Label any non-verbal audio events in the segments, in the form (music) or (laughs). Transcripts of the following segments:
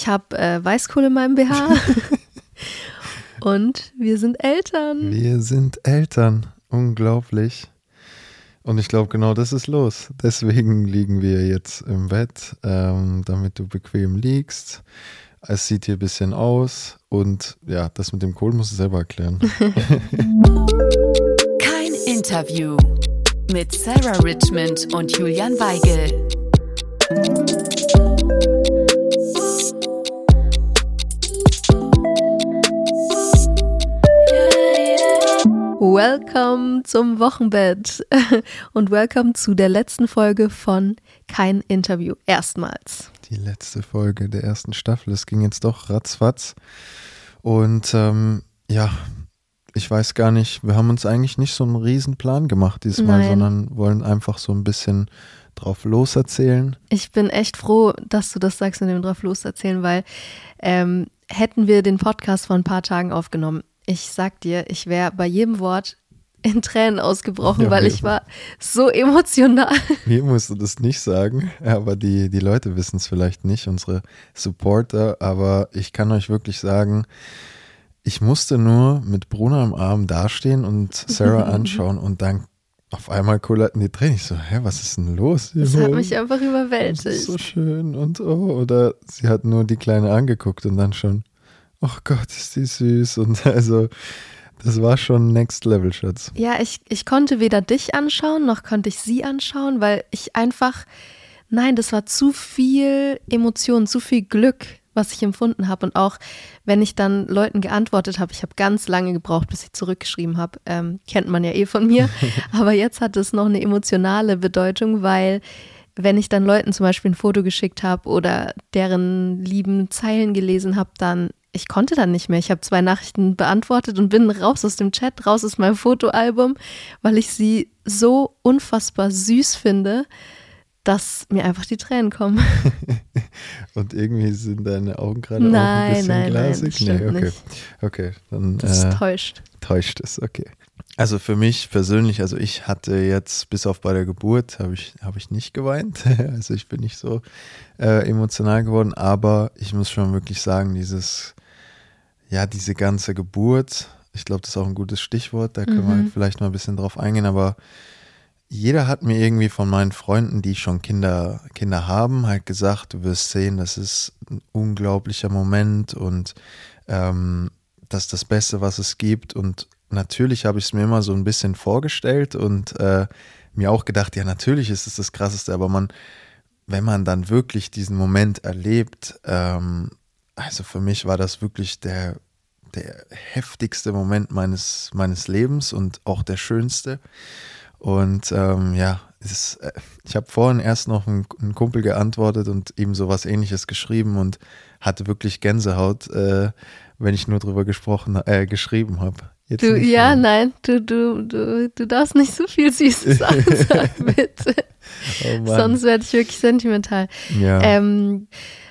Ich habe äh, Weißkohle in meinem BH. (laughs) Und wir sind Eltern. Wir sind Eltern. Unglaublich. Und ich glaube, genau das ist los. Deswegen liegen wir jetzt im Bett, ähm, damit du bequem liegst. Es sieht hier ein bisschen aus und ja, das mit dem Kohl musst du selber erklären. (laughs) Kein Interview mit Sarah Richmond und Julian Weigel. Welcome zum Wochenbett (laughs) und welcome zu der letzten Folge von Kein Interview. Erstmals. Die letzte Folge der ersten Staffel. Es ging jetzt doch ratzfatz. Und ähm, ja, ich weiß gar nicht, wir haben uns eigentlich nicht so einen riesen Plan gemacht diesmal, Nein. sondern wollen einfach so ein bisschen drauf loserzählen. Ich bin echt froh, dass du das sagst mit dem drauf loserzählen, weil ähm, hätten wir den Podcast vor ein paar Tagen aufgenommen, ich sag dir, ich wäre bei jedem Wort in Tränen ausgebrochen, Ja, weil ich war so emotional. (laughs) Mir musst du das nicht sagen, aber die, die Leute wissen es vielleicht nicht, unsere Supporter. Aber ich kann euch wirklich sagen, ich musste nur mit Bruno am Arm dastehen und Sarah (laughs) anschauen und dann auf einmal kullerten die Tränen. Ich so, hä, was ist denn los? Das hat mich einfach ist überwältigt. so schön und oh, oder sie hat nur die Kleine angeguckt und dann schon, oh Gott, ist die süß und (laughs) also das war schon Next Level, Schatz. Ja, ich, ich konnte weder dich anschauen, noch konnte ich sie anschauen, weil ich einfach, nein, das war zu viel Emotion, zu viel Glück, was ich empfunden habe. Und auch wenn ich dann Leuten geantwortet habe, ich habe ganz lange gebraucht, bis ich zurückgeschrieben habe, ähm, kennt man ja eh von mir. (laughs) Aber jetzt hat es noch eine emotionale Bedeutung, weil wenn ich dann Leuten zum Beispiel ein Foto geschickt habe oder deren lieben Zeilen gelesen habe, dann ich konnte dann nicht mehr. Ich habe zwei Nachrichten beantwortet und bin raus aus dem Chat, raus aus meinem Fotoalbum, weil ich sie so unfassbar süß finde, dass mir einfach die Tränen kommen. (laughs) Und irgendwie sind deine Augen gerade auch ein Nein, bisschen nein, nein, glasig. das stimmt nee, okay. nicht. Okay, dann Das äh, täuscht. täuscht es, okay. Also für mich persönlich, also ich hatte jetzt bis auf bei der Geburt, habe ich, habe ich nicht geweint. (laughs) Also ich bin nicht so äh, emotional geworden, aber ich muss schon wirklich sagen, dieses, ja, diese ganze Geburt, ich glaube, das ist auch ein gutes Stichwort, da können wir Mhm. halt vielleicht mal ein bisschen drauf eingehen, aber jeder hat mir irgendwie von meinen Freunden, die schon Kinder, Kinder haben, halt gesagt, du wirst sehen, das ist ein unglaublicher Moment und ähm, das ist das Beste, was es gibt. Und natürlich habe ich es mir immer so ein bisschen vorgestellt und äh, mir auch gedacht, ja, natürlich ist es das Krasseste, aber man, wenn man dann wirklich diesen Moment erlebt, ähm, also für mich war das wirklich der, der heftigste Moment meines, meines Lebens und auch der schönste. Und ähm, ja, es, äh, ich habe vorhin erst noch einen, einen Kumpel geantwortet und ihm sowas ähnliches geschrieben und hatte wirklich Gänsehaut, äh, wenn ich nur drüber gesprochen, äh, geschrieben habe. Du, nicht ja, mehr. nein, du, du, du, du darfst nicht so viel süße Sachen (laughs) sagen, bitte. Oh. Sonst werde ich wirklich sentimental. ja. Ähm,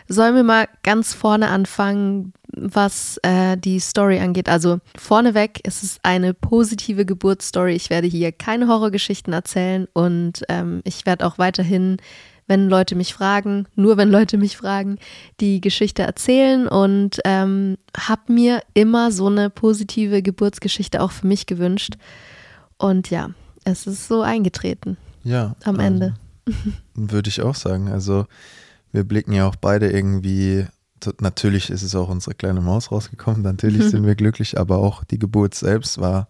sollen wir mal ganz vorne anfangen, was äh, die Story angeht? Also vorneweg ist es eine positive Geburtsstory. Ich werde hier keine Horrorgeschichten erzählen und ähm, ich werde auch weiterhin, wenn Leute mich fragen, nur wenn Leute mich fragen, die Geschichte erzählen und ähm, habe mir immer so eine positive Geburtsgeschichte auch für mich gewünscht. Und ja, es ist so eingetreten ja, am ähm, Ende. (laughs) Würde ich auch sagen. Also wir blicken ja auch beide irgendwie, natürlich ist es auch unsere kleine Maus rausgekommen, natürlich (laughs) sind wir glücklich, aber auch die Geburt selbst war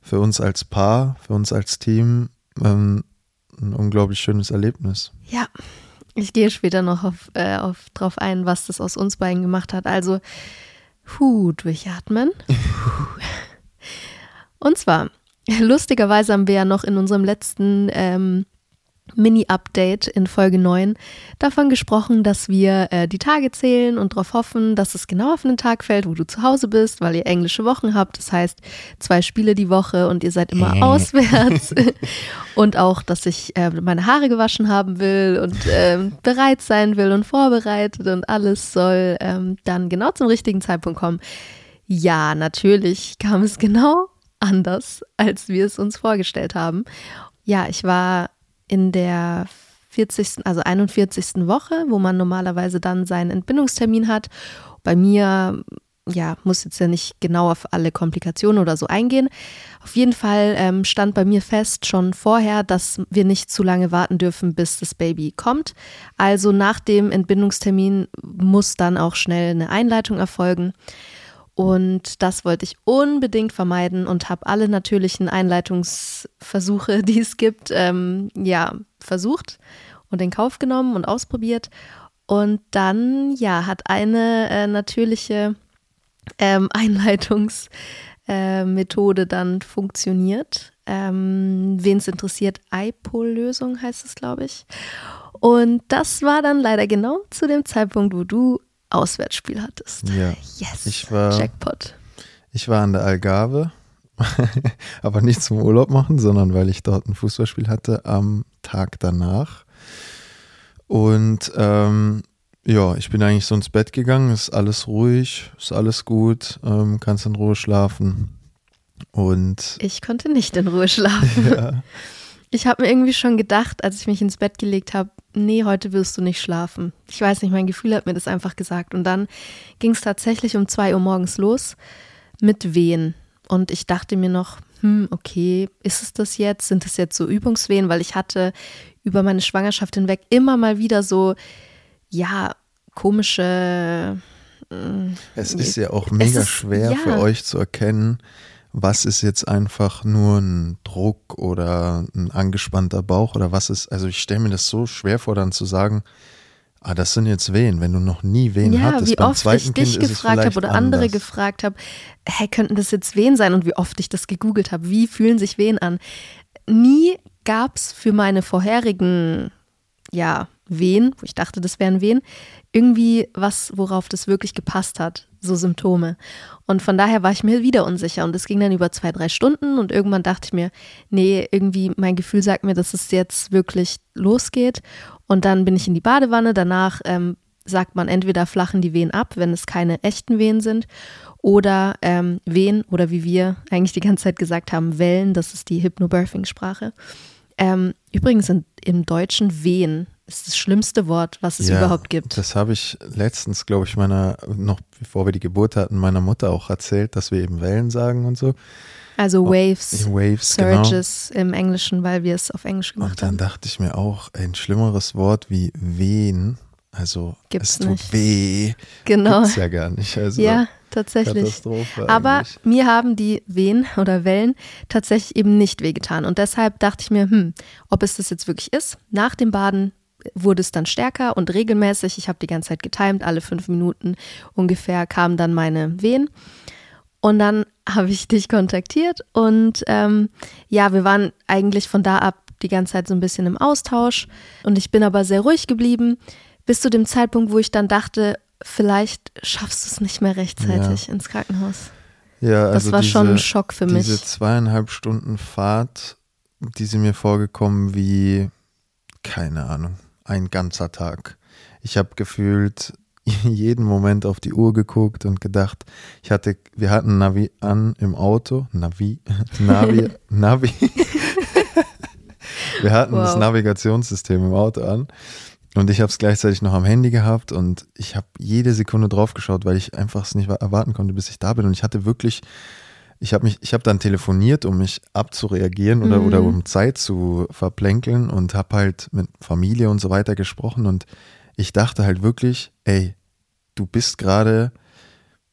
für uns als Paar, für uns als Team ähm, ein unglaublich schönes Erlebnis. Ja, ich gehe später noch auf, äh, auf, drauf ein, was das aus uns beiden gemacht hat. Also, hu, durchatmen. (laughs) Und zwar, lustigerweise haben wir ja noch in unserem letzten ähm, Mini-Update in Folge 9 davon gesprochen, dass wir äh, die Tage zählen und darauf hoffen, dass es genau auf einen Tag fällt, wo du zu Hause bist, weil ihr englische Wochen habt. Das heißt, zwei Spiele die Woche und ihr seid immer Äh. auswärts. (laughs) und auch, dass ich äh, meine Haare gewaschen haben will und ähm, bereit sein will und vorbereitet und alles soll ähm, dann genau zum richtigen Zeitpunkt kommen. Ja, natürlich kam es genau anders, als wir es uns vorgestellt haben. Ja, ich war in der 40., also 41. Woche, wo man normalerweise dann seinen Entbindungstermin hat. Bei mir ja, muss jetzt ja nicht genau auf alle Komplikationen oder so eingehen. Auf jeden Fall ähm, stand bei mir fest schon vorher, dass wir nicht zu lange warten dürfen, bis das Baby kommt. Also nach dem Entbindungstermin muss dann auch schnell eine Einleitung erfolgen. Und das wollte ich unbedingt vermeiden und habe alle natürlichen Einleitungsversuche, (laughs) die es gibt, ähm, ja, versucht und in Kauf genommen und ausprobiert. Und dann, ja, hat eine äh, natürliche ähm, (laughs) Einleitungsmethode äh, dann funktioniert. Ähm, Wen es interessiert, IPOL-Lösung heißt es, glaube ich. Und das war dann leider genau zu dem Zeitpunkt, wo du Auswärtsspiel hattest. Ja. Yes. Ich war, Jackpot. Ich war an der Algarve, (laughs) aber nicht zum Urlaub machen, sondern weil ich dort ein Fußballspiel hatte am Tag danach. Und ähm, ja, ich bin eigentlich so ins Bett gegangen, ist alles ruhig, ist alles gut, ähm, kannst in Ruhe schlafen. Und ich konnte nicht in Ruhe schlafen. (laughs) Ja. (laughs) Ich habe mir irgendwie schon gedacht, als ich mich ins Bett gelegt habe, nee, heute wirst du nicht schlafen. Ich weiß nicht, mein Gefühl hat mir das einfach gesagt. Und dann ging es tatsächlich um zwei Uhr morgens los mit Wehen. Und ich dachte mir noch, hm, okay, ist es das jetzt? Sind es jetzt so Übungswehen? Weil ich hatte über meine Schwangerschaft hinweg immer mal wieder so ja, komische. Äh, es ist ja auch mega ist, schwer ja. für euch zu erkennen, was ist jetzt einfach nur ein Druck oder ein angespannter Bauch oder was ist. Also ich stelle mir das so schwer vor, dann zu sagen, Ah, das sind jetzt Wehen, wenn du noch nie Wehen ja, hattest. Wie Beim oft ich dich gefragt habe oder andere anders. gefragt habe, hey, könnten das jetzt Wehen sein? Und wie oft ich das gegoogelt habe, wie fühlen sich Wehen an? Nie gab es für meine vorherigen ja, Wehen, wo ich dachte, das wären Wehen, irgendwie was, worauf das wirklich gepasst hat, so Symptome. Und von daher war ich mir wieder unsicher und es ging dann über zwei, drei Stunden und irgendwann dachte ich mir, nee, irgendwie mein Gefühl sagt mir, dass es jetzt wirklich losgeht. Und dann bin ich in die Badewanne, danach ähm, sagt man entweder flachen die Wehen ab, wenn es keine echten Wehen sind, oder ähm, Wehen oder wie wir eigentlich die ganze Zeit gesagt haben, Wellen, das ist die Hypnobirthing-Sprache. Ähm, übrigens in, im Deutschen Wehen ist das schlimmste Wort, was es ja, überhaupt gibt. Das habe ich letztens, glaube ich, meiner, noch bevor wir die Geburt hatten, meiner Mutter auch erzählt, dass wir eben Wellen sagen und so. Also Waves, oh, Waves Surges genau. im Englischen, weil wir es auf Englisch gemacht haben. Und dann haben. dachte ich mir auch, ein schlimmeres Wort wie Wehen, also Gibt's es tut nicht. weh, genau. gibt's ja gar nicht. Also ja, tatsächlich. Aber mir haben die Wehen oder Wellen tatsächlich eben nicht wehgetan. Und deshalb dachte ich mir, hm, ob es das jetzt wirklich ist. Nach dem Baden wurde es dann stärker und regelmäßig. Ich habe die ganze Zeit getimt, alle fünf Minuten ungefähr kamen dann meine Wehen. Und dann (laughs) habe ich dich kontaktiert und ähm, ja, wir waren eigentlich von da ab die ganze Zeit so ein bisschen im Austausch und ich bin aber sehr ruhig geblieben, bis zu dem Zeitpunkt, wo ich dann dachte, vielleicht schaffst du es nicht mehr rechtzeitig ja. ins Krankenhaus. Ja, also das war diese, schon ein Schock für mich. Diese zweieinhalb Stunden Fahrt, die sind mir vorgekommen wie, keine Ahnung, ein ganzer Tag. Ich habe gefühlt (laughs) jeden Moment auf die Uhr geguckt und gedacht, ich hatte, wir hatten Navi an im Auto, Navi, (laughs) Navi, (laughs) Navi. wir hatten wow. das Navigationssystem im Auto an und ich habe es gleichzeitig noch am Handy gehabt und ich habe jede Sekunde drauf geschaut, weil ich einfach es nicht erwarten konnte, bis ich da bin und ich hatte wirklich ich habe mich, ich habe dann telefoniert, um mich abzureagieren oder, mhm. oder um Zeit zu verplänkeln und habe halt mit Familie und so weiter gesprochen und ich dachte halt wirklich, ey, du bist gerade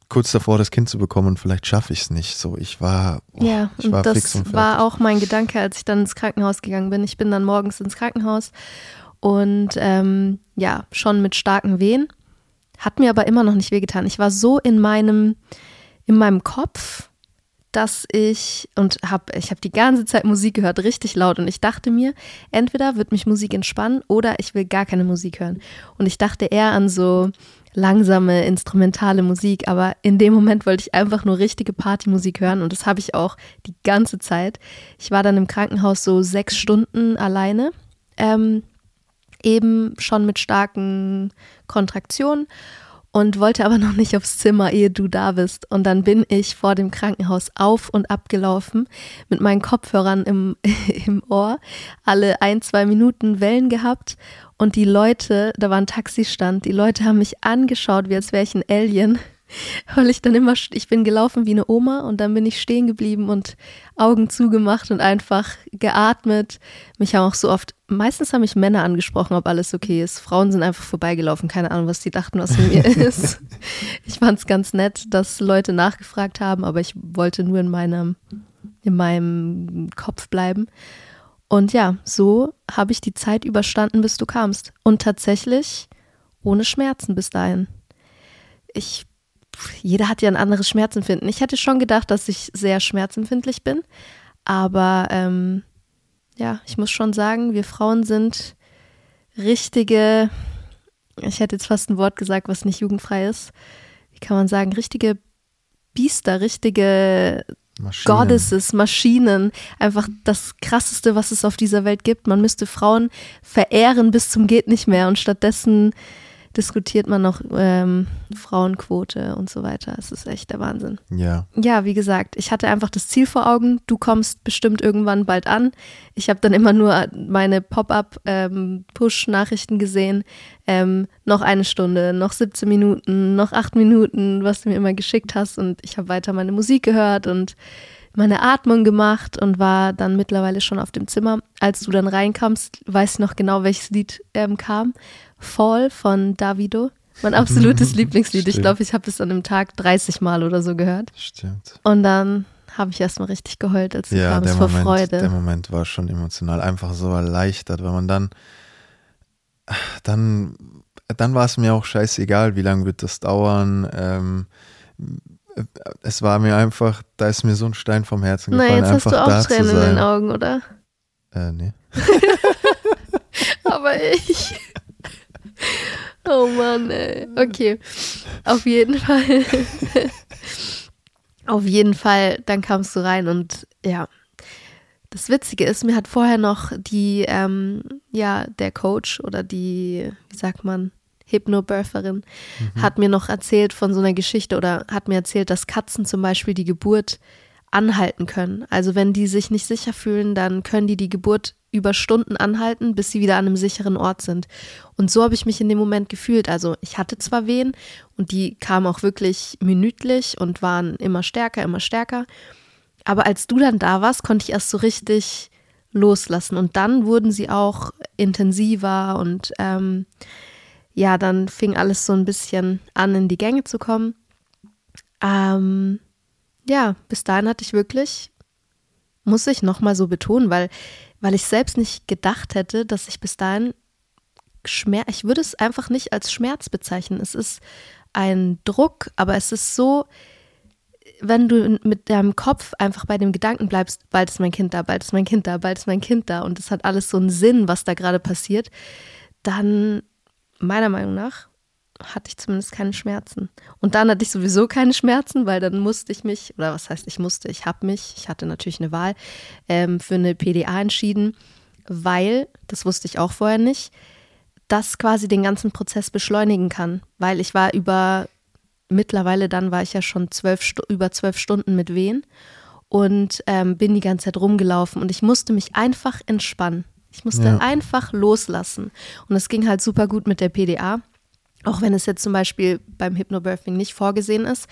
kurz davor, das Kind zu bekommen und vielleicht schaffe ich es nicht. So, ich war, oh, ja, ich war fix und fertig. war auch mein Gedanke, als ich dann ins Krankenhaus gegangen bin. Ich bin dann morgens ins Krankenhaus und ähm, ja, schon mit starken Wehen. Hat mir aber immer noch nicht wehgetan. Ich war so in meinem, in meinem Kopf dass ich und habe ich habe die ganze Zeit Musik gehört, richtig laut und ich dachte mir, entweder wird mich Musik entspannen oder ich will gar keine Musik hören. Und ich dachte eher an so langsame instrumentale Musik, aber in dem Moment wollte ich einfach nur richtige Partymusik hören und das habe ich auch die ganze Zeit. Ich war dann im Krankenhaus so sechs Stunden alleine, ähm, eben schon mit starken Kontraktionen und wollte aber noch nicht aufs Zimmer, ehe du da bist. Und dann bin ich vor dem Krankenhaus auf und ab gelaufen mit meinen Kopfhörern im, (laughs) im Ohr, alle ein, zwei Minuten Wellen gehabt und die Leute, da war ein Taxistand, die Leute haben mich angeschaut, wie als wäre ich ein Alien weil ich dann immer, ich bin gelaufen wie eine Oma und dann bin ich stehen geblieben und Augen zugemacht und einfach geatmet. Mich haben auch so oft, meistens haben mich Männer angesprochen, ob alles okay ist. Frauen sind einfach vorbeigelaufen, keine Ahnung, was die dachten, was mit mir (laughs) ist. Ich fand es ganz nett, dass Leute nachgefragt haben, aber ich wollte nur in meinem, in meinem Kopf bleiben. Und ja, so habe ich die Zeit überstanden, bis du kamst. Und tatsächlich ohne Schmerzen bis dahin. Ich jeder hat ja ein anderes Schmerzempfinden. Ich hätte schon gedacht, dass ich sehr schmerzempfindlich bin, aber ähm, ja, ich muss schon sagen, wir Frauen sind richtige, ich hätte jetzt fast ein Wort gesagt, was nicht jugendfrei ist. Wie kann man sagen, richtige Biester, richtige Maschinen. Goddesses, Maschinen, einfach das krasseste, was es auf dieser Welt gibt. Man müsste Frauen verehren bis zum geht nicht mehr und stattdessen diskutiert man noch ähm, Frauenquote und so weiter. Es ist echt der Wahnsinn. Ja. Ja, wie gesagt, ich hatte einfach das Ziel vor Augen. Du kommst bestimmt irgendwann bald an. Ich habe dann immer nur meine Pop-up-Push-Nachrichten ähm, gesehen. Ähm, noch eine Stunde, noch 17 Minuten, noch acht Minuten, was du mir immer geschickt hast. Und ich habe weiter meine Musik gehört und meine Atmung gemacht und war dann mittlerweile schon auf dem Zimmer. Als du dann reinkamst, weiß ich noch genau, welches Lied ähm, kam. Fall von Davido. Mein absolutes (laughs) Lieblingslied. Ich glaube, ich habe es an einem Tag 30 Mal oder so gehört. Stimmt. Und dann habe ich erstmal richtig geheult, als ja, kamst vor Moment, Freude. Der Moment war schon emotional, einfach so erleichtert, weil man dann, dann, dann war es mir auch scheißegal, wie lange wird das dauern. Ähm, es war mir einfach, da ist mir so ein Stein vom Herzen gefallen. Nein, jetzt einfach hast du auch Tränen in den Augen, oder? Äh, nee. (laughs) Aber ich. (laughs) (laughs) Oh Mann, ey. Okay. Auf jeden Fall. (laughs) Auf jeden Fall, dann kamst du rein und ja. Das Witzige ist, mir hat vorher noch die, ähm, ja, der Coach oder die, wie sagt man, Hypnobirtherin, mhm. hat mir noch erzählt von so einer Geschichte oder hat mir erzählt, dass Katzen zum Beispiel die Geburt anhalten können. Also wenn die sich nicht sicher fühlen, dann können die die Geburt über Stunden anhalten, bis sie wieder an einem sicheren Ort sind. Und so habe ich mich in dem Moment gefühlt. Also ich hatte zwar Wehen und die kamen auch wirklich minütlich und waren immer stärker, immer stärker. Aber als du dann da warst, konnte ich erst so richtig loslassen. Und dann wurden sie auch intensiver und ähm, ja, dann fing alles so ein bisschen an, in die Gänge zu kommen. Ähm, ja, bis dahin hatte ich wirklich, muss ich nochmal so betonen, weil weil ich selbst nicht gedacht hätte, dass ich bis dahin Schmerz, ich würde es einfach nicht als Schmerz bezeichnen. Es ist ein Druck, aber es ist so, wenn du mit deinem Kopf einfach bei dem Gedanken bleibst, bald ist mein Kind da, bald ist mein Kind da, bald ist mein Kind da und es hat alles so einen Sinn, was da gerade passiert, dann meiner Meinung nach hatte ich zumindest keine Schmerzen. Und dann hatte ich sowieso keine Schmerzen, weil dann musste ich mich, oder was heißt ich musste, ich habe mich, ich hatte natürlich eine Wahl, ähm, für eine PDA entschieden, weil, das wusste ich auch vorher nicht, das quasi den ganzen Prozess beschleunigen kann. Weil ich war über, mittlerweile dann war ich ja schon zwölf, über zwölf Stunden mit Wehen und ähm, bin die ganze Zeit rumgelaufen und ich musste mich einfach entspannen. Ich musste ja. einfach loslassen. Und es ging halt super gut mit der PDA. Auch wenn es jetzt zum Beispiel beim Hypnobirthing nicht vorgesehen ist.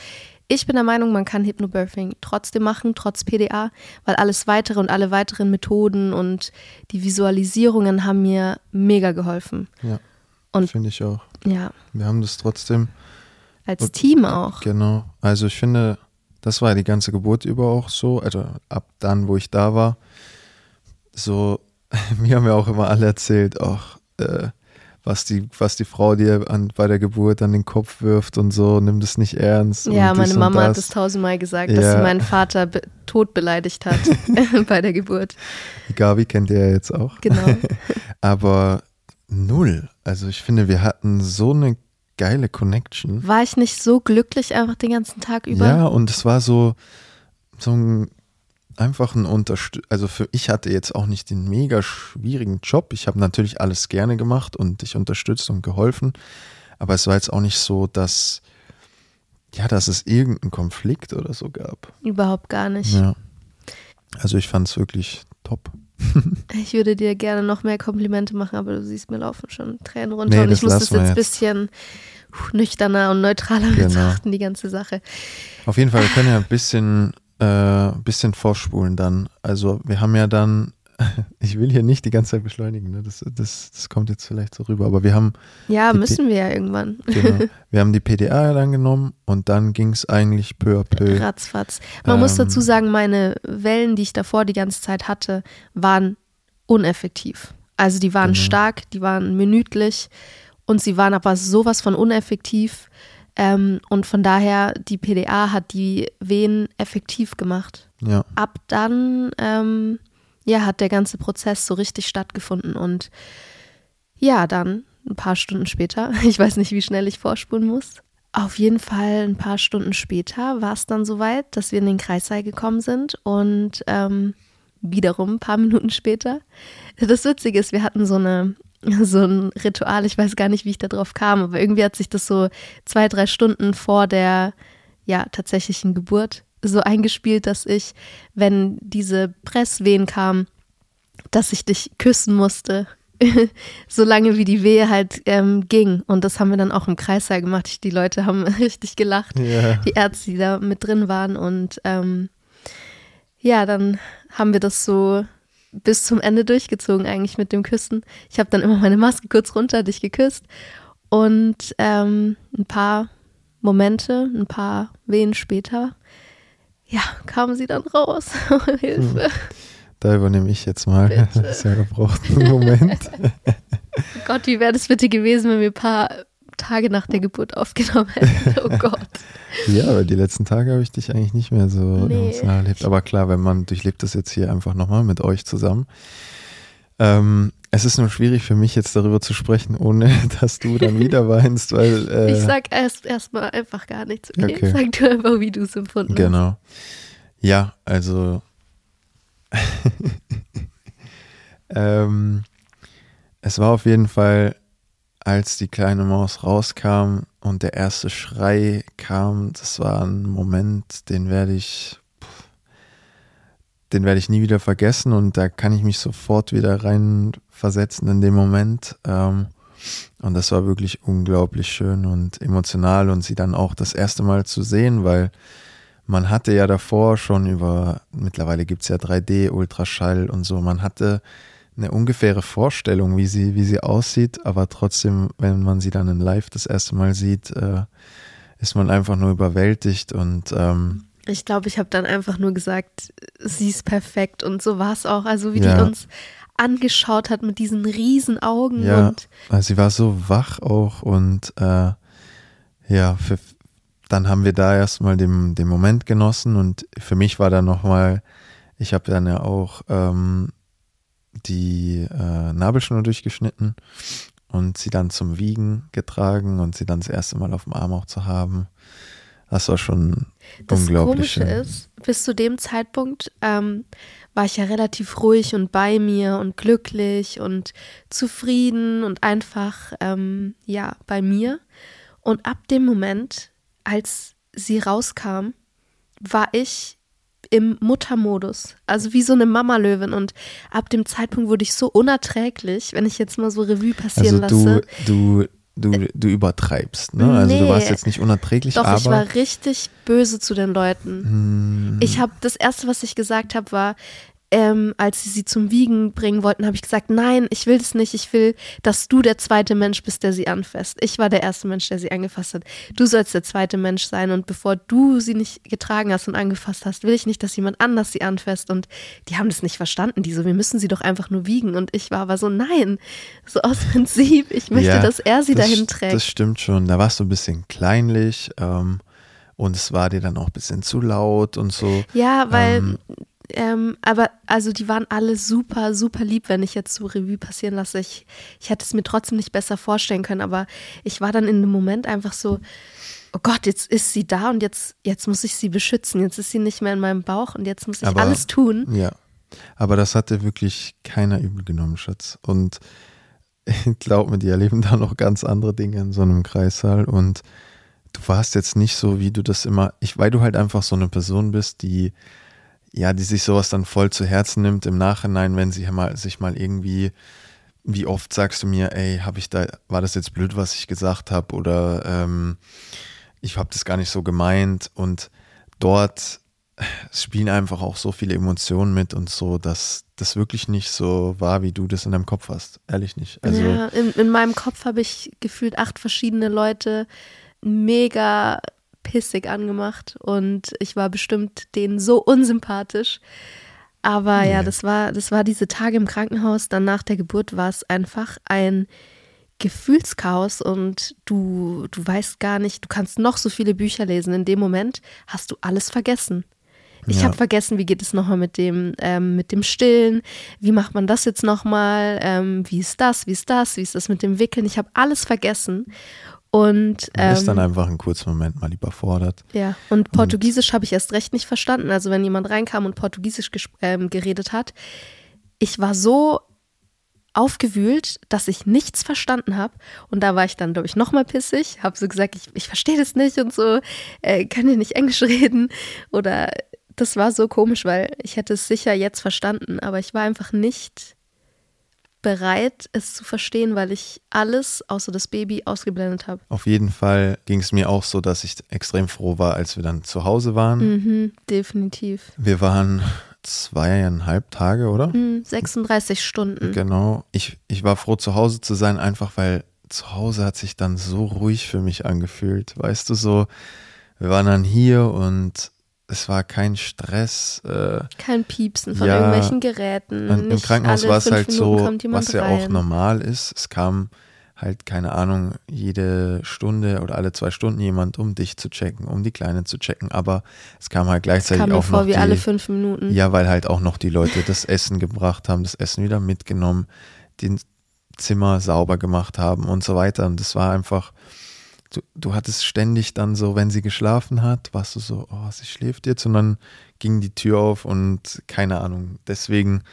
Ich bin der Meinung, man kann Hypnobirthing trotzdem machen, trotz PDA, weil alles weitere und alle weiteren Methoden und die Visualisierungen haben mir mega geholfen. Ja. Und finde ich auch. Ja. Wir haben das trotzdem. Als Team auch. Genau. Also ich finde, das war die ganze Geburt über auch so. Also ab dann, wo ich da war, so, (laughs) mir haben ja auch immer alle erzählt, auch, äh, was die, was die Frau dir an, bei der Geburt an den Kopf wirft und so, nimm das nicht ernst. Ja, meine Mama hat es tausendmal gesagt, ja. dass sie meinen Vater tot beleidigt hat (laughs) (laughs) bei der Geburt. Die Gabi kennt ihr ja jetzt auch. Genau. (laughs) Aber null. Also ich finde, wir hatten so eine geile Connection. War ich nicht so glücklich einfach den ganzen Tag über? Ja, und es war so, so ein einfach ein Unterstützer. Also für ich hatte jetzt auch nicht den mega schwierigen Job. Ich habe natürlich alles gerne gemacht und dich unterstützt und geholfen. Aber es war jetzt auch nicht so, dass, ja, dass es irgendeinen Konflikt oder so gab. Überhaupt gar nicht. Ja. Also ich fand es wirklich top. (laughs) Ich würde dir gerne noch mehr Komplimente machen, aber du siehst mir laufen schon Tränen runter Nee, und ich muss das jetzt ein bisschen nüchterner und neutraler Genau. betrachten, die ganze Sache. Auf jeden Fall, wir können ja ein bisschen, äh, bisschen vorspulen dann. Also wir haben ja dann, (laughs) ich will hier nicht die ganze Zeit beschleunigen, ne? das, das, das kommt jetzt vielleicht so rüber, aber wir haben, Ja, müssen wir ja irgendwann. genau, (laughs) wir haben die PDA dann genommen und dann ging es eigentlich peu à peu. Ratzfatz. Man muss Ähm. dazu sagen, meine Wellen, die ich davor die ganze Zeit hatte, waren uneffektiv. Also die waren Genau. stark, die waren minütlich und sie waren aber sowas von uneffektiv. Ähm, und von daher, die PDA hat die Wehen effektiv gemacht. Ja, Ab dann, ähm, ja, hat der ganze Prozess so richtig stattgefunden und ja, dann ein paar Stunden später, (laughs) ich weiß nicht, wie schnell ich vorspulen muss. Auf jeden Fall ein paar Stunden später war es dann soweit, dass wir in den Kreissaal gekommen sind und ähm, wiederum ein paar Minuten später. Das Witzige ist, wir hatten so eine (laughs) so ein Ritual, ich weiß gar nicht, wie ich da drauf kam, aber irgendwie hat sich das so zwei, drei Stunden vor der ja tatsächlichen Geburt so eingespielt, dass ich, wenn diese Presswehen kamen, dass ich dich küssen musste, (laughs) solange wie die Wehe halt ähm, ging. Und das haben wir dann auch im Kreissaal gemacht. Ich, die Leute haben (laughs) richtig gelacht, ja. die Ärzte, die da mit drin waren. Und ähm, ja, dann haben wir das so bis zum Ende durchgezogen eigentlich mit dem Küssen. Ich habe dann immer meine Maske kurz runter, dich geküsst. Und ähm, ein paar Momente, ein paar Wehen später, ja, kamen sie dann raus. (laughs) Hilfe. Da übernehme ich jetzt mal. Bitte. (laughs) Das ist ja gebraucht. Einen Moment. (laughs) Gott, wie wäre das bitte gewesen, wenn wir ein paar Tage nach der Geburt aufgenommen (laughs) hätten? Oh Gott. Ja, aber die letzten Tage habe ich dich eigentlich nicht mehr so Nee. emotional erlebt. Aber klar, wenn man durchlebt das jetzt hier einfach nochmal mit euch zusammen. Ähm, es ist nur schwierig für mich jetzt darüber zu sprechen, ohne (laughs) dass du dann wieder (laughs) weinst, weil äh, Ich sag erst erstmal einfach gar nichts, okay? Okay. Sag du einfach, wie du es empfunden hast. Genau. Ja, also ähm, es war auf jeden Fall, als die kleine Maus rauskam und der erste Schrei kam, das war ein Moment, den werde ich, den werde ich nie wieder vergessen und da kann ich mich sofort wieder reinversetzen in den Moment. Ähm, und das war wirklich unglaublich schön und emotional und sie dann auch das erste Mal zu sehen, weil man hatte ja davor schon über, mittlerweile gibt es ja 3D, Ultraschall und so, man hatte eine ungefähre Vorstellung, wie sie, wie sie aussieht, aber trotzdem, wenn man sie dann in Live das erste Mal sieht, äh, ist man einfach nur überwältigt und ähm, Ich glaube, ich habe dann einfach nur gesagt, sie ist perfekt und so war es auch. Also wie Ja. die uns angeschaut hat mit diesen riesen Augen Ja. und Also sie war so wach auch und äh, ja, für, dann haben wir da erstmal den, den Moment genossen und für mich war dann nochmal, ich habe dann ja auch ähm, die äh, Nabelschnur durchgeschnitten und sie dann zum Wiegen getragen und sie dann das erste Mal auf dem Arm auch zu haben. Das war schon Das unglaublich. Komische schön. ist, bis zu dem Zeitpunkt ähm, war ich ja relativ ruhig und bei mir und glücklich und zufrieden und einfach, ähm, ja, bei mir. Und ab dem Moment, als sie rauskam, war ich im Muttermodus, also wie so eine Mamalöwin. Und ab dem Zeitpunkt wurde ich so unerträglich, wenn ich jetzt mal so Revue passieren Also lasse. du, du, du, du übertreibst, ne? Also du Nee. warst jetzt nicht unerträglich, Doch, aber ich war richtig böse zu den Leuten. Hm, Ich habe das erste, was ich gesagt habe, war, ähm, als sie sie zum Wiegen bringen wollten, habe ich gesagt, nein, ich will das nicht. Ich will, dass du der zweite Mensch bist, der sie anfasst. Ich war der erste Mensch, der sie angefasst hat. Du sollst der zweite Mensch sein und bevor du sie nicht getragen hast und angefasst hast, will ich nicht, dass jemand anders sie anfasst. Und die haben das nicht verstanden. Die so, wir müssen sie doch einfach nur wiegen. Und ich war aber so, nein, so aus Prinzip. Ich möchte, Ja, dass er sie das, dahin trägt. Das stimmt schon. Da warst du ein bisschen kleinlich ähm, und es war dir dann auch ein bisschen zu laut und so. Ja, weil, Ähm, ähm, aber also die waren alle super, super lieb, wenn ich jetzt so Revue passieren lasse. Ich, ich hätte es mir trotzdem nicht besser vorstellen können, aber ich war dann in dem Moment einfach so, oh Gott, jetzt ist sie da und jetzt, jetzt muss ich sie beschützen. Jetzt ist sie nicht mehr in meinem Bauch und jetzt muss ich Aber- alles tun. Ja. Aber das hatte wirklich keiner übel genommen, Schatz. Und (laughs) glaub mir, die erleben da noch ganz andere Dinge in so einem Kreissaal und du warst jetzt nicht so, wie du das immer, ich, weil du halt einfach so eine Person bist, die, ja, die sich sowas dann voll zu Herzen nimmt im Nachhinein, wenn sie mal, sich mal irgendwie, wie oft sagst du mir, ey, habe ich da, war das jetzt blöd, was ich gesagt habe oder ähm, ich habe das gar nicht so gemeint und dort spielen einfach auch so viele Emotionen mit und so, dass das wirklich nicht so war, wie du das in deinem Kopf hast. Ehrlich nicht. Also ja, in, in meinem Kopf habe ich gefühlt acht verschiedene Leute mega pissig angemacht und ich war bestimmt denen so unsympathisch. Aber nee. ja, das war, das war diese Tage im Krankenhaus. Dann nach der Geburt war es einfach ein Gefühlschaos und du, du weißt gar nicht, du kannst noch so viele Bücher lesen. In dem Moment hast du alles vergessen. Ich ja. habe vergessen, wie geht es nochmal mit dem, ähm, mit dem Stillen? Wie macht man das jetzt nochmal? Ähm, wie ist das? Wie ist das? Wie ist das mit dem Wickeln? Ich habe alles vergessen. Und ähm, ist dann ähm, einfach einen kurzen Moment mal überfordert. Ja, und Portugiesisch habe ich erst recht nicht verstanden. Also wenn jemand reinkam und Portugiesisch ähm, geredet hat, ich war so aufgewühlt, dass ich nichts verstanden habe. Und da war ich dann, glaube ich, nochmal pissig, habe so gesagt, ich, ich verstehe das nicht und so, äh, kann ihr nicht Englisch (laughs) reden? Oder das war so komisch, weil ich hätte es sicher jetzt verstanden, aber ich war einfach nicht bereit, es zu verstehen, weil ich alles außer das Baby ausgeblendet habe. Auf jeden Fall ging es mir auch so, dass ich extrem froh war, als wir dann zu Hause waren. Mhm, definitiv. Wir waren zweieinhalb Tage, oder? Mhm, 36 Stunden. Genau. Ich, ich war froh, zu Hause zu sein, einfach weil zu Hause hat sich dann so ruhig für mich angefühlt. Weißt du, so, wir waren dann hier und es war kein Stress. Äh, kein Piepsen von ja, irgendwelchen Geräten. Und Im Krankenhaus war es halt Minuten so, was ja auch normal ist. Es kam halt, keine Ahnung, jede Stunde oder alle zwei Stunden jemand, um dich zu checken, um die Kleine zu checken. Aber es kam halt gleichzeitig kam mir auch vor, noch wie die, alle fünf Minuten. Ja, weil halt auch noch die Leute das Essen gebracht haben, das Essen wieder mitgenommen, den Zimmer sauber gemacht haben und so weiter. Und das war einfach du, du hattest ständig dann so, wenn sie geschlafen hat, warst du so, oh, sie schläft jetzt und dann ging die Tür auf und keine Ahnung. Deswegen,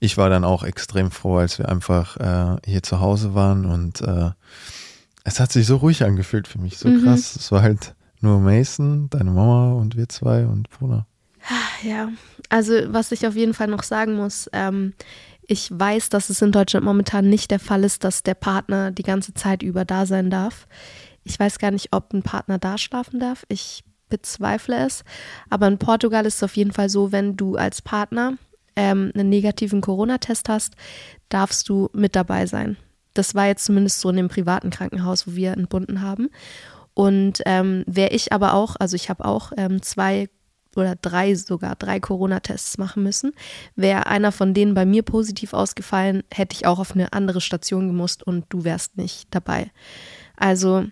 ich war dann auch extrem froh, als wir einfach äh, hier zu Hause waren und äh, es hat sich so ruhig angefühlt für mich, so mhm. krass. Es war halt nur Mason, deine Mama und wir zwei und Bruna. Ja, also was ich auf jeden Fall noch sagen muss, ähm, ich weiß, dass es in Deutschland momentan nicht der Fall ist, dass der Partner die ganze Zeit über da sein darf. Ich weiß gar nicht, ob ein Partner da schlafen darf. Ich bezweifle es. Aber in Portugal ist es auf jeden Fall so, wenn du als Partner ähm, einen negativen Corona-Test hast, darfst du mit dabei sein. Das war jetzt zumindest so in dem privaten Krankenhaus, wo wir entbunden haben. Und ähm, wäre ich aber auch, also ich habe auch ähm, zwei oder drei sogar, drei Corona-Tests machen müssen. Wäre einer von denen bei mir positiv ausgefallen, hätte ich auch auf eine andere Station gemusst und du wärst nicht dabei. Also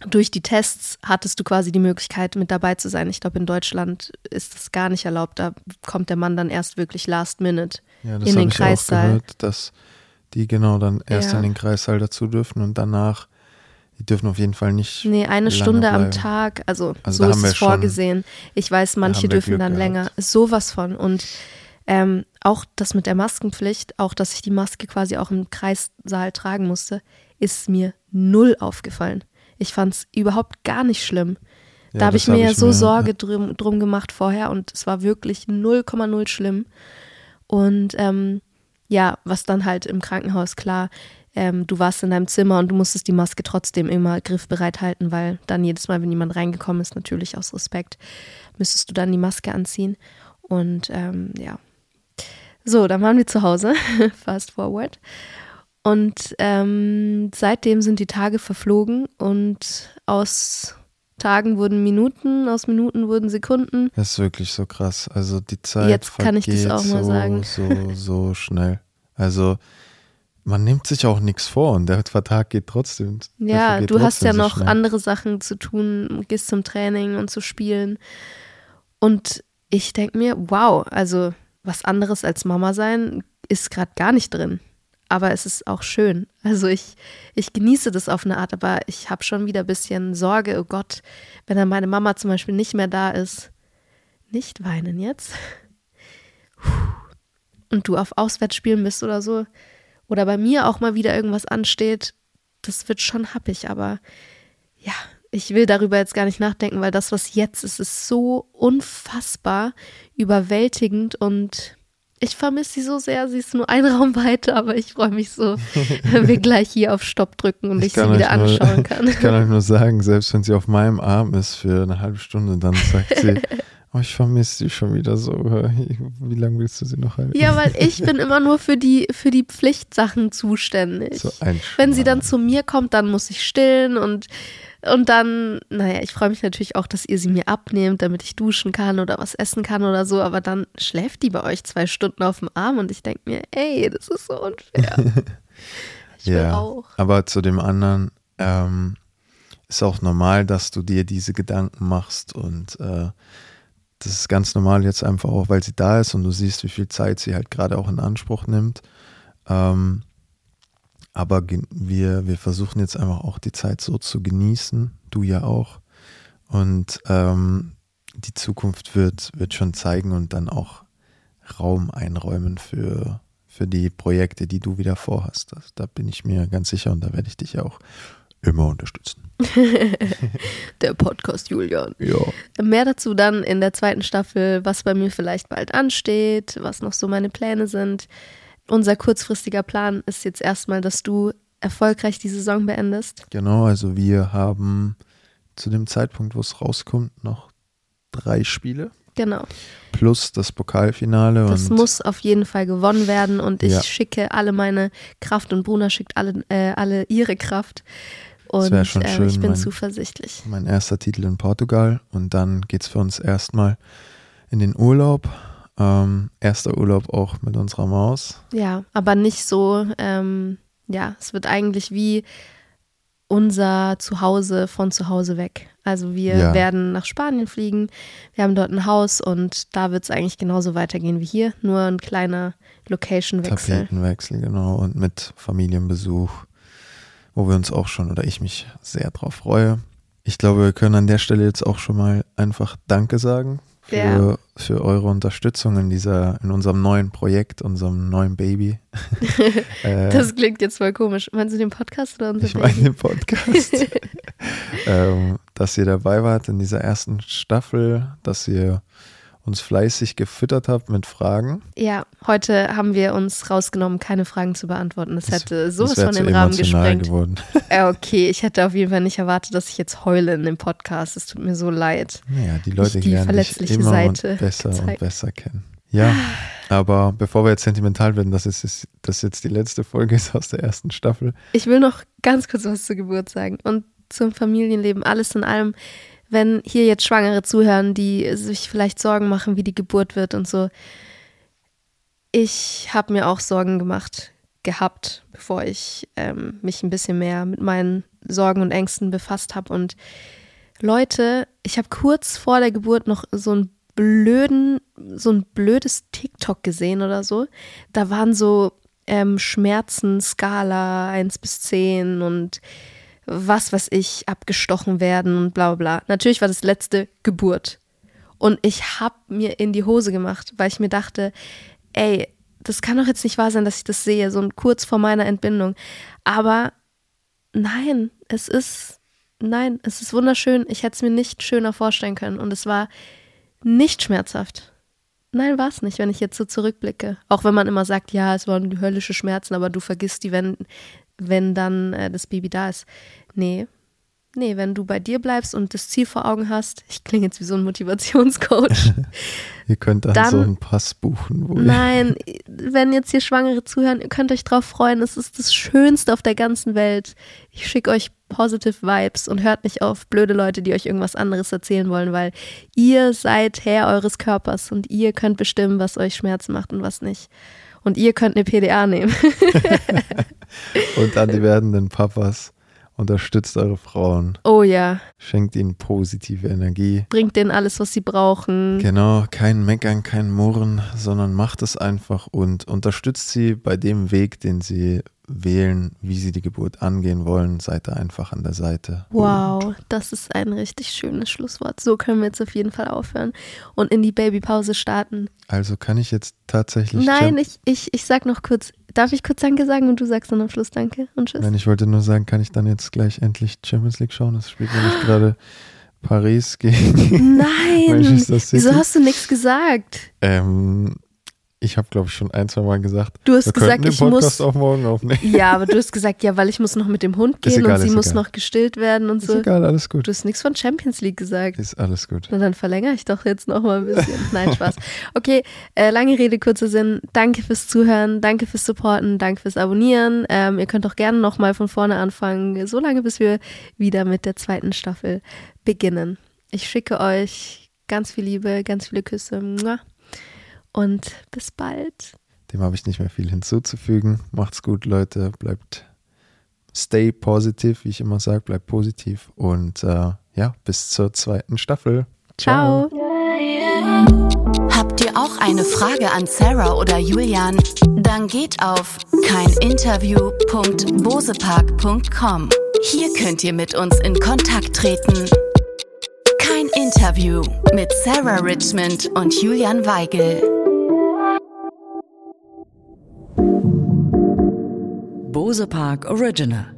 durch die Tests hattest du quasi die Möglichkeit, mit dabei zu sein. Ich glaube, in Deutschland ist das gar nicht erlaubt. Da kommt der Mann dann erst wirklich last minute ja, in den Kreissaal. Gehört, dass die genau dann erst ja. in den Kreissaal dazu dürfen und danach, die dürfen auf jeden Fall nicht. Nee, eine Stunde bleiben. am Tag, also, also so ist es vorgesehen. Ich weiß, manche dürfen Glück dann gehabt. länger. Sowas von. Und ähm, auch das mit der Maskenpflicht, auch dass ich die Maske quasi auch im Kreissaal tragen musste, ist mir null aufgefallen. Ich fand es überhaupt gar nicht schlimm. Ja, da habe ich mir ja so mir, Sorge drum, drum, gemacht vorher und es war wirklich 0,0 schlimm. Und ähm, ja, was dann halt im Krankenhaus klar, ähm, du warst in deinem Zimmer und du musstest die Maske trotzdem immer griffbereit halten, weil dann jedes Mal, wenn jemand reingekommen ist, natürlich aus Respekt, müsstest du dann die Maske anziehen. Und ähm, ja. So, dann waren wir zu Hause, (laughs) fast forward. Und ähm, seitdem sind die Tage verflogen und aus Tagen wurden Minuten, aus Minuten wurden Sekunden. Das ist wirklich so krass. Also die Zeit Jetzt kann ich das auch mal so, sagen. so, so schnell. Also man nimmt sich auch nichts vor und der Vertrag geht trotzdem. Ja, du hast ja so noch schnell. andere Sachen zu tun, gehst zum Training und zu spielen. Und ich denke mir, wow, also was anderes als Mama sein ist gerade gar nicht drin aber es ist auch schön. Also ich, ich genieße das auf eine Art, aber ich habe schon wieder ein bisschen Sorge, oh Gott, wenn dann meine Mama zum Beispiel nicht mehr da ist. Nicht weinen jetzt. Und du auf Auswärtsspielen bist oder so. oder bei mir auch mal wieder irgendwas ansteht, das wird schon happig, aber ja, ich will darüber jetzt gar nicht nachdenken, weil das, was jetzt ist, ist so unfassbar überwältigend und ich vermisse sie so sehr. Sie ist nur ein (laughs) Raum weiter, aber ich freue mich so, wenn wir gleich hier auf Stopp drücken und ich, ich sie wieder anschauen (laughs) kann. Ich kann euch nur sagen, selbst wenn sie auf meinem Arm ist für eine halbe Stunde, dann sagt sie, (laughs) Oh, ich vermisse sie schon wieder so. Wie lange willst du sie noch halten? Ja, weil ich bin immer nur für die, für die Pflichtsachen zuständig. So ein Wenn sie dann zu mir kommt, dann muss ich stillen und, und dann, naja, ich freue mich natürlich auch, dass ihr sie mir abnehmt, damit ich duschen kann oder was essen kann oder so, aber dann schläft die bei euch zwei Stunden auf dem Arm und ich denke mir, ey, das ist so unfair. (laughs) ich ja, auch. Aber zu dem anderen, ähm, ist auch normal, dass du dir diese Gedanken machst und äh, das ist ganz normal jetzt einfach auch, weil sie da ist und du siehst, wie viel Zeit sie halt gerade auch in Anspruch nimmt. Ähm, aber wir, wir versuchen jetzt einfach auch die Zeit so zu genießen, du ja auch. Und ähm, die Zukunft wird, wird schon zeigen und dann auch Raum einräumen für, für die Projekte, die du wieder vorhast. Das, da bin ich mir ganz sicher und da werde ich dich auch immer unterstützen. (laughs) der Podcast Julian. Ja. Mehr dazu dann in der zweiten Staffel, was bei mir vielleicht bald ansteht, was noch so meine Pläne sind. Unser kurzfristiger Plan ist jetzt erstmal, dass du erfolgreich die Saison beendest. Genau, also wir haben zu dem Zeitpunkt, wo es rauskommt, noch drei Spiele. Genau. Plus das Pokalfinale. Das muss auf jeden Fall gewonnen werden und ich ja. schicke alle meine Kraft und Bruna schickt alle, äh, alle ihre Kraft und das schon äh, schön. ich bin mein, zuversichtlich. Mein erster Titel in Portugal und dann geht es für uns erstmal in den Urlaub. Ähm, erster Urlaub auch mit unserer Maus. Ja, aber nicht so, ähm, ja, es wird eigentlich wie unser Zuhause von zu Hause weg. Also wir ja. werden nach Spanien fliegen, wir haben dort ein Haus und da wird es eigentlich genauso weitergehen wie hier, nur ein kleiner Location-Wechsel. Tapetenwechsel, genau, und mit Familienbesuch wo wir uns auch schon oder ich mich sehr drauf freue. Ich glaube, wir können an der Stelle jetzt auch schon mal einfach Danke sagen für, ja. für eure Unterstützung in dieser, in unserem neuen Projekt, unserem neuen Baby. (laughs) äh, das klingt jetzt voll komisch. Meinst du den Podcast oder unser Ich meine den Podcast. (laughs) ähm, dass ihr dabei wart in dieser ersten Staffel, dass ihr uns fleißig gefüttert habt mit Fragen. Ja, heute haben wir uns rausgenommen, keine Fragen zu beantworten. Das, das hätte sowas das von den Rahmen gesprengt. Geworden. (laughs) Okay, ich hätte auf jeden Fall nicht erwartet, dass ich jetzt heule in dem Podcast. Es tut mir so leid. Naja, die Leute die lernen dich immer Seite besser gezeigt. und besser kennen. Ja, aber bevor wir jetzt sentimental werden, dass es das jetzt die letzte Folge ist aus der ersten Staffel. Ich will noch ganz kurz was zur Geburt sagen und zum Familienleben. Alles in allem wenn hier jetzt Schwangere zuhören, die sich vielleicht Sorgen machen, wie die Geburt wird und so. Ich habe mir auch Sorgen gemacht, gehabt, bevor ich ähm, mich ein bisschen mehr mit meinen Sorgen und Ängsten befasst habe. Und Leute, ich habe kurz vor der Geburt noch so ein blöden, so ein blödes TikTok gesehen oder so. Da waren so ähm, Schmerzen, Skala 1 bis 10 und was weiß ich, abgestochen werden und bla bla bla. Natürlich war das letzte Geburt. Und ich habe mir in die Hose gemacht, weil ich mir dachte, ey, das kann doch jetzt nicht wahr sein, dass ich das sehe, so kurz vor meiner Entbindung. Aber nein, es ist, nein, es ist wunderschön. Ich hätte es mir nicht schöner vorstellen können. Und es war nicht schmerzhaft. Nein, war es nicht, wenn ich jetzt so zurückblicke. Auch wenn man immer sagt, ja, es waren höllische Schmerzen, aber du vergisst die, wenn wenn dann äh, das Baby da ist. Nee. Nee, wenn du bei dir bleibst und das Ziel vor Augen hast, ich klinge jetzt wie so ein Motivationscoach. (laughs) ihr könnt dann, dann so einen Pass buchen. nein, wenn jetzt hier Schwangere zuhören, ihr könnt euch drauf freuen. Es ist das Schönste auf der ganzen Welt. Ich schicke euch positive Vibes und hört nicht auf blöde Leute, die euch irgendwas anderes erzählen wollen, weil ihr seid Herr eures Körpers und ihr könnt bestimmen, was euch Schmerzen macht und was nicht. Und ihr könnt eine PDA nehmen. (laughs) Und an die werdenden Papas. Unterstützt eure Frauen. Oh ja. Schenkt ihnen positive Energie. Bringt denen alles, was sie brauchen. Genau, kein Meckern, kein Murren, sondern macht es einfach und unterstützt sie bei dem Weg, den sie wählen, wie sie die Geburt angehen wollen, seid da einfach an der Seite. Wow, das ist ein richtig schönes Schlusswort. So können wir jetzt auf jeden Fall aufhören und in die Babypause starten. Also kann ich jetzt tatsächlich. Nein, ich, ich, ich sag noch kurz, darf ich kurz Danke sagen und du sagst dann am Schluss Danke und Tschüss? Nein, ich wollte nur sagen, kann ich dann jetzt gleich endlich Champions League schauen? Das spielt nämlich gerade Paris gegen Nein, (laughs) Manchester City. wieso hast du nichts gesagt? Ähm, ich habe, glaube ich, schon ein, zwei Mal gesagt, Du hast wir gesagt, den ich Podcast muss. auch morgen aufnehmen. (laughs) Ja, aber du hast gesagt, ja, weil ich muss noch mit dem Hund Ist gehen egal, und sie ist muss egal. noch gestillt werden und Ist so. egal, alles gut. Du hast nichts von Champions League gesagt. Ist alles gut. Na, dann verlängere ich doch jetzt noch mal ein bisschen. Nein, Spaß. Okay, äh, lange Rede, kurzer Sinn. Danke fürs Zuhören, danke fürs Supporten, danke fürs Abonnieren. Ähm, ihr könnt auch gerne noch mal von vorne anfangen, so lange, bis wir wieder mit der zweiten Staffel beginnen. Ich schicke euch ganz viel Liebe, ganz viele Küsse. Mua. Und bis bald. Dem habe ich nicht mehr viel hinzuzufügen. Macht's gut, Leute. Bleibt stay positive, wie ich immer sage. Bleibt positiv. Und äh, ja, bis zur zweiten Staffel. Ciao. Habt ihr auch eine Frage an Sarah oder Julian? Dann geht auf keininterview.bosepark.com. Hier könnt ihr mit uns in Kontakt treten. Kein Interview mit Sarah Richmond und Julian Weigel. Bose Park Original.